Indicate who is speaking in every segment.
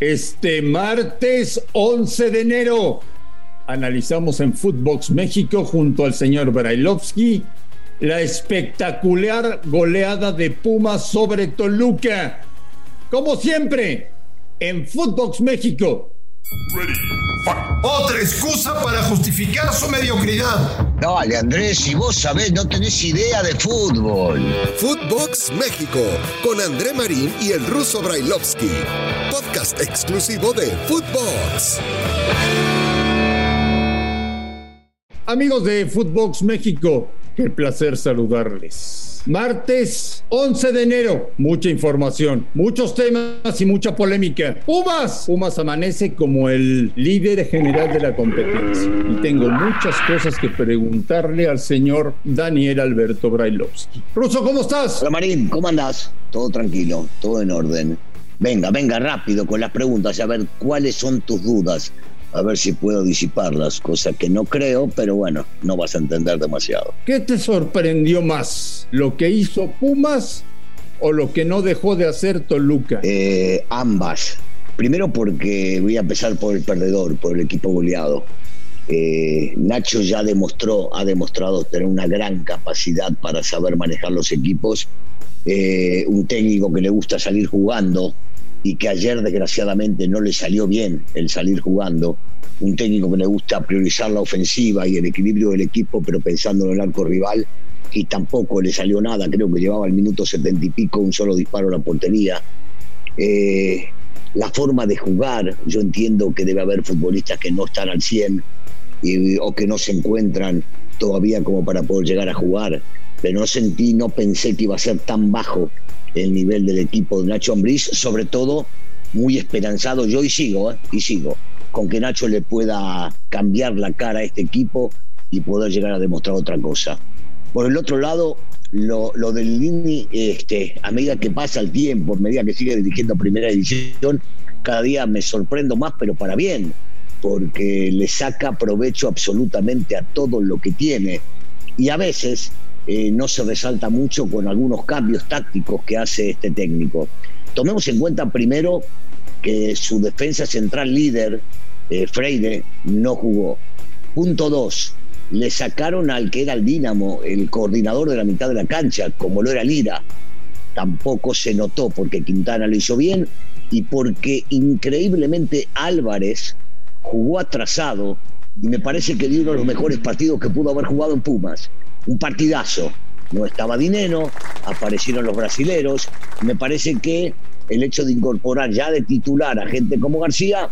Speaker 1: Este martes 11 de enero analizamos en Footbox México junto al señor Brailovsky la espectacular goleada de Pumas sobre Toluca. Como siempre, en Footbox México.
Speaker 2: Otra excusa para justificar su mediocridad.
Speaker 3: Dale, Andrés, si vos sabés, no tenés idea de fútbol.
Speaker 4: Footbox México, con André Marín y el ruso Brailovsky. Podcast exclusivo de Footbox.
Speaker 1: Amigos de Footbox México, qué placer saludarles. Martes 11 de enero, mucha información, muchos temas y mucha polémica. Pumas, Pumas amanece como el líder general de la competencia. Y tengo muchas cosas que preguntarle al señor Daniel Alberto Brailovsky. Ruso, ¿cómo estás?
Speaker 3: Hola Marín, ¿cómo andás? Todo tranquilo, todo en orden. Venga, venga rápido con las preguntas, a ver cuáles son tus dudas a ver si puedo disiparlas, cosa que no creo, pero bueno, no vas a entender demasiado.
Speaker 1: ¿Qué te sorprendió más? ¿Lo que hizo Pumas o lo que no dejó de hacer Toluca?
Speaker 3: Eh, ambas. Primero porque voy a empezar por el perdedor, por el equipo goleado. Eh, Nacho ya demostró, ha demostrado tener una gran capacidad para saber manejar los equipos. Eh, un técnico que le gusta salir jugando, y que ayer desgraciadamente no le salió bien el salir jugando. Un técnico que le gusta priorizar la ofensiva y el equilibrio del equipo, pero pensando en el arco rival, y tampoco le salió nada. Creo que llevaba el minuto setenta y pico un solo disparo a la portería. Eh, la forma de jugar, yo entiendo que debe haber futbolistas que no están al 100 o que no se encuentran todavía como para poder llegar a jugar, pero no sentí, no pensé que iba a ser tan bajo el nivel del equipo de Nacho Ambriz, sobre todo muy esperanzado yo y sigo, ¿eh? y sigo, con que Nacho le pueda cambiar la cara a este equipo y poder llegar a demostrar otra cosa. Por el otro lado, lo, lo del Lini, este, a medida que pasa el tiempo, a medida que sigue dirigiendo primera edición, cada día me sorprendo más, pero para bien, porque le saca provecho absolutamente a todo lo que tiene. Y a veces eh, no se resalta mucho con algunos cambios tácticos que hace este técnico. Tomemos en cuenta primero que su defensa central líder, eh, Freire, no jugó. Punto dos, le sacaron al que era el Dínamo, el coordinador de la mitad de la cancha, como lo era Lira. Tampoco se notó porque Quintana lo hizo bien y porque increíblemente Álvarez jugó atrasado y me parece que dio uno de los mejores partidos que pudo haber jugado en Pumas un partidazo. No estaba Dinero, aparecieron los brasileros. Me parece que el hecho de incorporar ya de titular a gente como García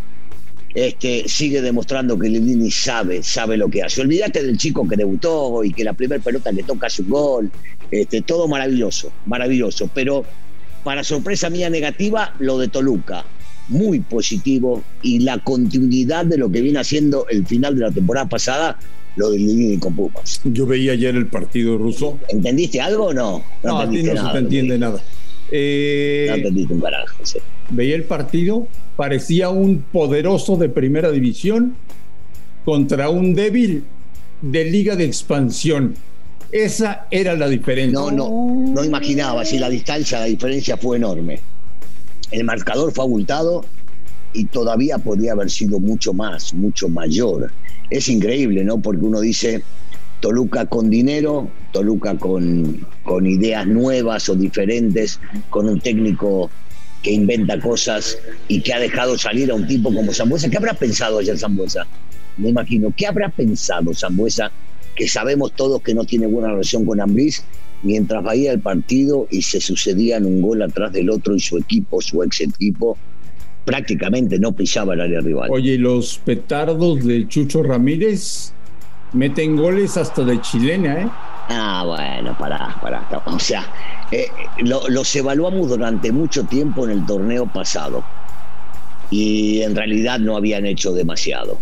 Speaker 3: este, sigue demostrando que Lilini sabe, sabe lo que hace. Olvídate del chico que debutó y que la primera pelota que toca es un gol. Este, todo maravilloso, maravilloso. Pero para sorpresa mía negativa, lo de Toluca. Muy positivo y la continuidad de lo que viene haciendo el final de la temporada pasada lo de Lili con Pumas.
Speaker 1: Yo veía ayer el partido ruso.
Speaker 3: ¿Entendiste algo o no?
Speaker 1: No, a ti no se te entiende nada.
Speaker 3: Eh, no entendiste un carajo,
Speaker 1: Veía el partido, parecía un poderoso de primera división contra un débil de liga de expansión. Esa era la diferencia.
Speaker 3: No, no, no imaginaba. Si la distancia, la diferencia fue enorme. El marcador fue abultado y todavía podría haber sido mucho más, mucho mayor es increíble, ¿no? Porque uno dice Toluca con dinero, Toluca con, con ideas nuevas o diferentes, con un técnico que inventa cosas y que ha dejado salir a un tipo como Zambuesa. ¿Qué habrá pensado ayer Zambuesa? Me imagino, ¿qué habrá pensado Zambuesa? Que sabemos todos que no tiene buena relación con Ambriz, mientras veía el partido y se sucedían un gol atrás del otro y su equipo, su ex equipo, prácticamente no pisaba el área rival.
Speaker 1: Oye, ¿y los petardos de Chucho Ramírez meten goles hasta de chilena, ¿eh?
Speaker 3: Ah, bueno, pará, pará. O sea, eh, los evaluamos durante mucho tiempo en el torneo pasado y en realidad no habían hecho demasiado.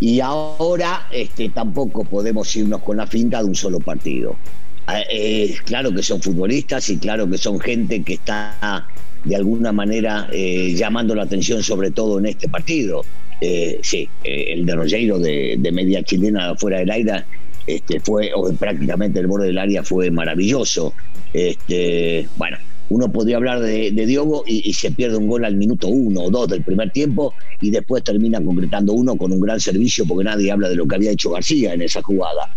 Speaker 3: Y ahora este, tampoco podemos irnos con la finta de un solo partido. Eh, claro que son futbolistas y claro que son gente que está de alguna manera eh, llamando la atención, sobre todo en este partido. Eh, sí, eh, el de Rogeiro de, media chilena fuera del aire este, fue, o prácticamente el borde del área fue maravilloso. Este, bueno, uno podría hablar de, Diogo y, se pierde un gol al minuto uno o dos del primer tiempo y después termina concretando uno con un gran servicio porque nadie habla de lo que había hecho García en esa jugada.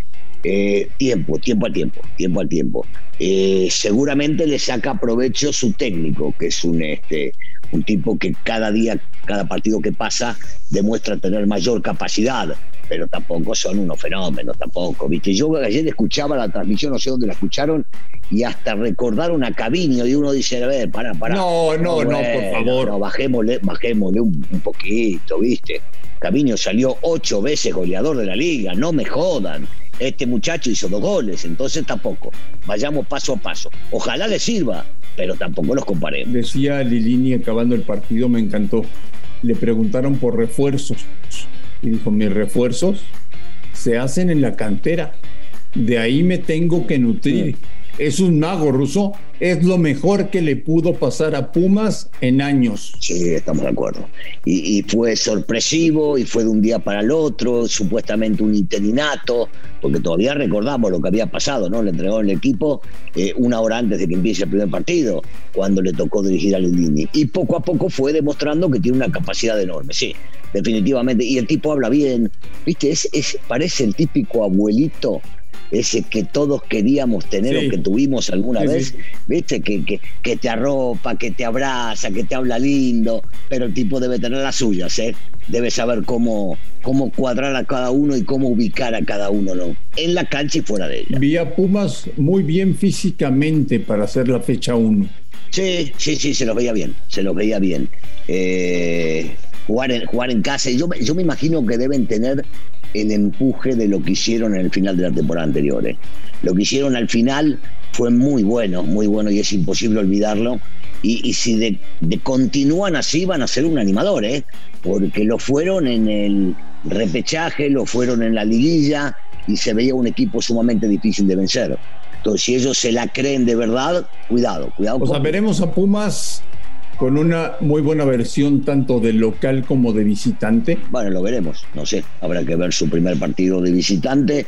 Speaker 3: Eh, tiempo, tiempo al tiempo, tiempo al tiempo. Eh, seguramente le saca provecho su técnico, que es un, este, un tipo que cada día, cada partido que pasa, demuestra tener mayor capacidad, pero tampoco son unos fenómenos, tampoco. ¿viste? Yo ayer escuchaba la transmisión, no sé dónde la escucharon, y hasta recordaron a Caviño, y uno dice, a ver, para, para.
Speaker 1: No, no, no, por favor.
Speaker 3: No, bajémosle, bajémosle un, un poquito, ¿viste? Caviño salió ocho veces goleador de la liga, no me jodan este muchacho hizo dos goles, entonces tampoco. Vayamos paso a paso. Ojalá le sirva, pero tampoco los comparemos.
Speaker 1: Decía Lilini acabando el partido, me encantó. Le preguntaron por refuerzos y dijo, mis refuerzos se hacen en la cantera. De ahí me tengo que nutrir es un mago ruso, es lo mejor que le pudo pasar a Pumas en años.
Speaker 3: Sí, estamos de acuerdo. Y, fue sorpresivo y fue de un día para el otro, supuestamente un interinato, porque todavía recordamos lo que había pasado, ¿no? Le entregó el equipo eh, una hora antes de que empiece el primer partido, cuando le tocó dirigir a Lindini. Y poco a poco fue demostrando que tiene una capacidad enorme, sí, definitivamente. Y el tipo habla bien, ¿viste? Es, es, parece el típico abuelito ese que todos queríamos tener o que tuvimos alguna vez, ¿viste? Que, que, que, te arropa, que te abraza, que te habla lindo, pero el tipo debe tener las suyas, ¿eh? Debe saber cómo, cómo cuadrar a cada uno y cómo ubicar a cada uno, ¿no? En la cancha y fuera de ella.
Speaker 1: Vi a Pumas muy bien físicamente para hacer la fecha 1.
Speaker 3: Sí, sí, sí, se los veía bien, se los veía bien. Eh, jugar, en, jugar en casa, yo, yo me imagino que deben tener el empuje de lo que hicieron en el final de la temporada anterior. ¿eh? Lo que hicieron al final fue muy bueno, muy bueno y es imposible olvidarlo. Y, si de, continúan así van a ser un animador, ¿eh? porque lo fueron en el repechaje, lo fueron en la liguilla y se veía un equipo sumamente difícil de vencer. Entonces, si ellos se la creen de verdad, cuidado, cuidado.
Speaker 1: O sea, veremos a Pumas con una muy buena versión tanto de local como de visitante?
Speaker 3: Bueno, lo veremos, no sé, habrá que ver su primer partido de visitante,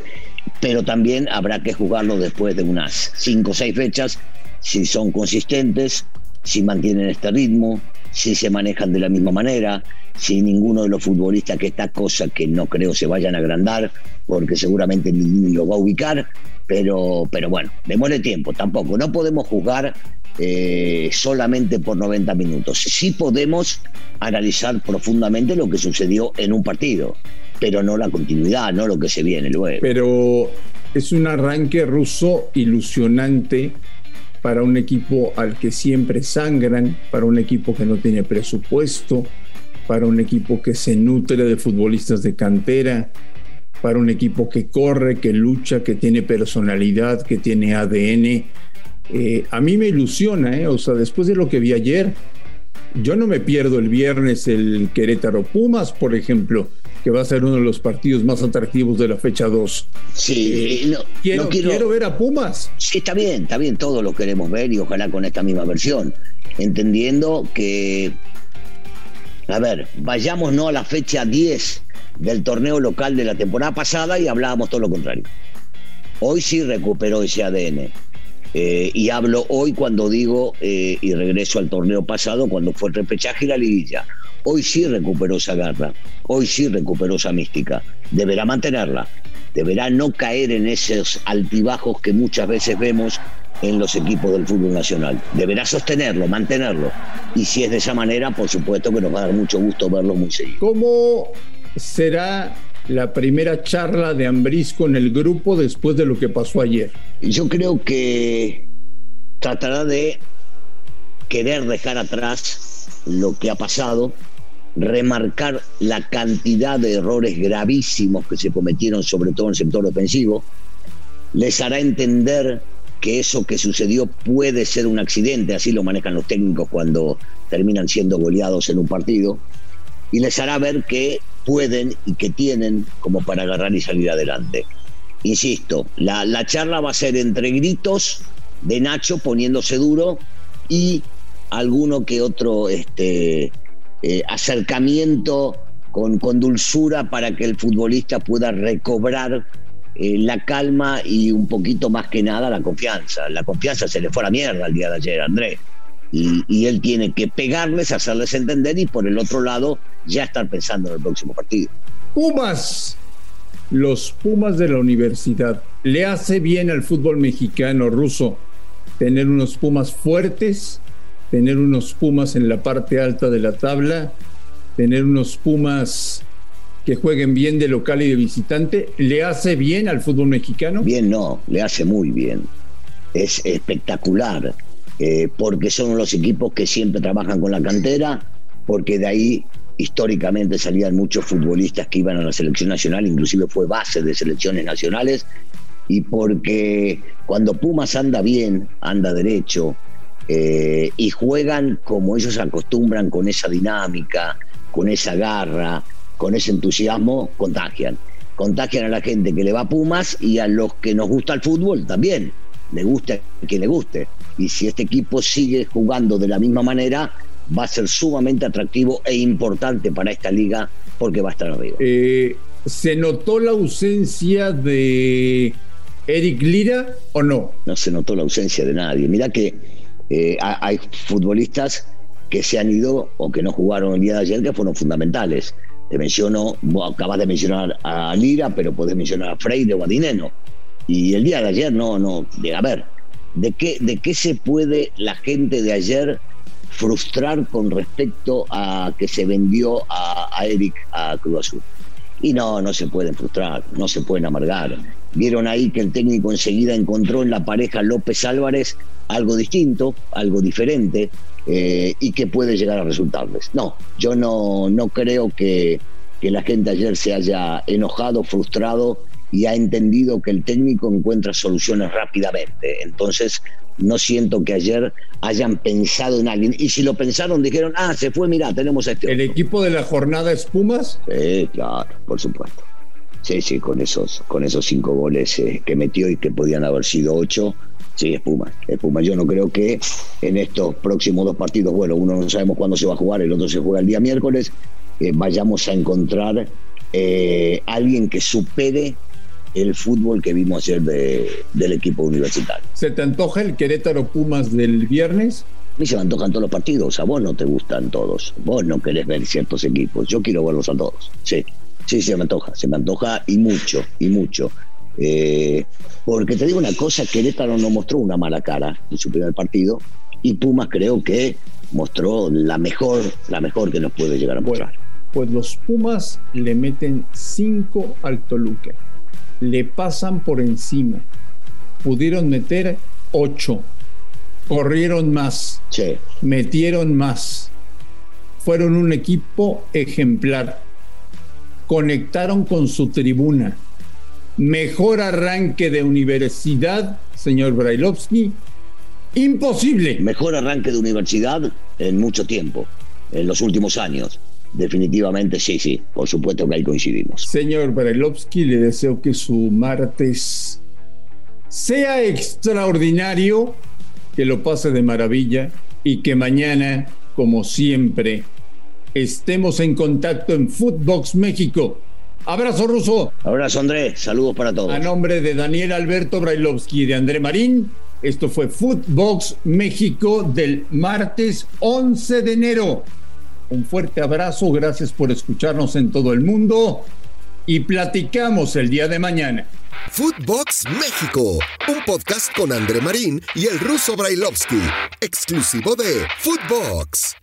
Speaker 3: pero también habrá que jugarlo después de unas cinco o seis fechas, si son consistentes, si mantienen este ritmo, si se manejan de la misma manera, si ninguno de los futbolistas que esta cosa que no creo se vayan a agrandar, porque seguramente ninguno lo va a ubicar, pero, pero bueno, démosle tiempo, tampoco, no podemos juzgar eh, solamente por 90 minutos. Sí podemos analizar profundamente lo que sucedió en un partido, pero no la continuidad, no lo que se viene luego.
Speaker 1: Pero es un arranque ruso ilusionante para un equipo al que siempre sangran, para un equipo que no tiene presupuesto, para un equipo que se nutre de futbolistas de cantera, para un equipo que corre, que lucha, que tiene personalidad, que tiene ADN eh, a mí me ilusiona, ¿eh? o sea, después de lo que vi ayer, yo no me pierdo el viernes el Querétaro Pumas, por ejemplo, que va a ser uno de los partidos más atractivos de la fecha 2.
Speaker 3: Sí,
Speaker 1: quiero, quiero, ver a Pumas.
Speaker 3: Sí, está bien, está bien, todos lo queremos ver y ojalá con esta misma versión, entendiendo que, a ver, vayamos no a la fecha 10 del torneo local de la temporada pasada y hablábamos todo lo contrario. Hoy sí recuperó ese ADN eh, y hablo hoy cuando digo, eh, y regreso al torneo pasado, cuando fue el repechaje y la liguilla. Hoy sí recuperó esa garra, hoy sí recuperó esa mística. Deberá mantenerla, deberá no caer en esos altibajos que muchas veces vemos en los equipos del fútbol nacional. Deberá sostenerlo, mantenerlo. Y si es de esa manera, por supuesto que nos va a dar mucho gusto verlo muy seguido.
Speaker 1: ¿Cómo será la primera charla de Ambriz con el grupo después de lo que pasó ayer?
Speaker 3: Yo creo que tratará de querer dejar atrás lo que ha pasado, remarcar la cantidad de errores gravísimos que se cometieron, sobre todo en el sector ofensivo, les hará entender que eso que sucedió puede ser un accidente, así lo manejan los técnicos cuando terminan siendo goleados en un partido, y les hará ver que pueden y que tienen como para agarrar y salir adelante. Insisto, la, charla va a ser entre gritos de Nacho poniéndose duro y alguno que otro este, eh, acercamiento con, dulzura para que el futbolista pueda recobrar eh, la calma y un poquito más que nada la confianza. La confianza se le fue a la mierda el día de ayer, Andrés. y, él tiene que pegarles, hacerles entender y por el otro lado ya estar pensando en el próximo partido.
Speaker 1: Pumas, los Pumas de la universidad, ¿le hace bien al fútbol mexicano ruso tener unos Pumas fuertes, tener unos Pumas en la parte alta de la tabla, tener unos Pumas que jueguen bien de local y de visitante, ¿le hace bien al fútbol mexicano?
Speaker 3: Bien, no, le hace muy bien. Es espectacular eh, porque son los equipos que siempre trabajan con la cantera, porque de ahí históricamente salían muchos futbolistas que iban a la selección nacional, inclusive fue base de selecciones nacionales, y porque cuando Pumas anda bien, anda derecho, eh, y juegan como ellos acostumbran, con esa dinámica, con esa garra, con ese entusiasmo, contagian. Contagian a la gente que le va a Pumas y a los que nos gusta el fútbol también le guste a quien le guste. Y si este equipo sigue jugando de la misma manera, va a ser sumamente atractivo e importante para esta liga porque va a estar arriba.
Speaker 1: Eh, ¿Se notó la ausencia de Eric Lira o no?
Speaker 3: No se notó la ausencia de nadie. Mira que eh, hay futbolistas que se han ido o que no jugaron el día de ayer que fueron fundamentales. Te menciono, vos acabas de mencionar a Lira, pero podés mencionar a Freire o a Dineno. Y el día de ayer no, no, a ver, ¿de qué, ¿de qué se puede la gente de ayer frustrar con respecto a que se vendió a, Eric a Cruz Azul? Y no, no se pueden frustrar, no se pueden amargar. Vieron ahí que el técnico enseguida encontró en la pareja López Álvarez algo distinto, algo diferente, eh, y que puede llegar a resultarles. No, yo no, no creo que, que la gente ayer se haya enojado, frustrado y ha entendido que el técnico encuentra soluciones rápidamente. Entonces, no siento que ayer hayan pensado en alguien. Y si lo pensaron, dijeron, ah, se fue, mira, tenemos este.
Speaker 1: ¿El equipo de la jornada es Pumas?
Speaker 3: Sí, claro, por supuesto. Sí, sí, con esos, con esos cinco goles eh, que metió y que podían haber sido ocho. Sí, es Pumas, es Pumas. Yo no creo que en estos próximos dos partidos, bueno, uno no sabemos cuándo se va a jugar, el otro se juega el día miércoles, eh, vayamos a encontrar eh, alguien que supere el fútbol que vimos ayer del equipo universitario.
Speaker 1: ¿Se te antoja el Querétaro Pumas del viernes?
Speaker 3: A mí se me antojan todos los partidos, a vos no te gustan todos, vos no querés ver ciertos equipos, yo quiero verlos a todos, sí, sí, se me antoja, se me antoja y mucho, y mucho. Eh, porque te digo una cosa, Querétaro no mostró una mala cara en su primer partido y Pumas creo que mostró la mejor, la mejor que nos puede llegar a mostrar.
Speaker 1: pues los Pumas le meten 5 al Toluca le pasan por encima. Pudieron meter ocho, corrieron más, metieron más. Fueron un equipo ejemplar. Conectaron con su tribuna. Mejor arranque de universidad, señor Brailovsky. Imposible.
Speaker 3: Mejor arranque de universidad en mucho tiempo, en los últimos años. Definitivamente sí, sí, por supuesto que ahí coincidimos.
Speaker 1: Señor Brailovsky, le deseo que su martes sea extraordinario, que lo pase de maravilla y que mañana, como siempre, estemos en contacto en Footbox México. Abrazo ruso.
Speaker 3: Abrazo André, saludos para todos.
Speaker 1: A nombre de Daniel Alberto Brailovsky y de André Marín, esto fue Footbox México del martes 11 de enero. Un fuerte abrazo, gracias por escucharnos en todo el mundo y platicamos el día de mañana.
Speaker 4: Footbox México, un podcast con André Marín y el ruso Brailovsky, exclusivo de Footbox.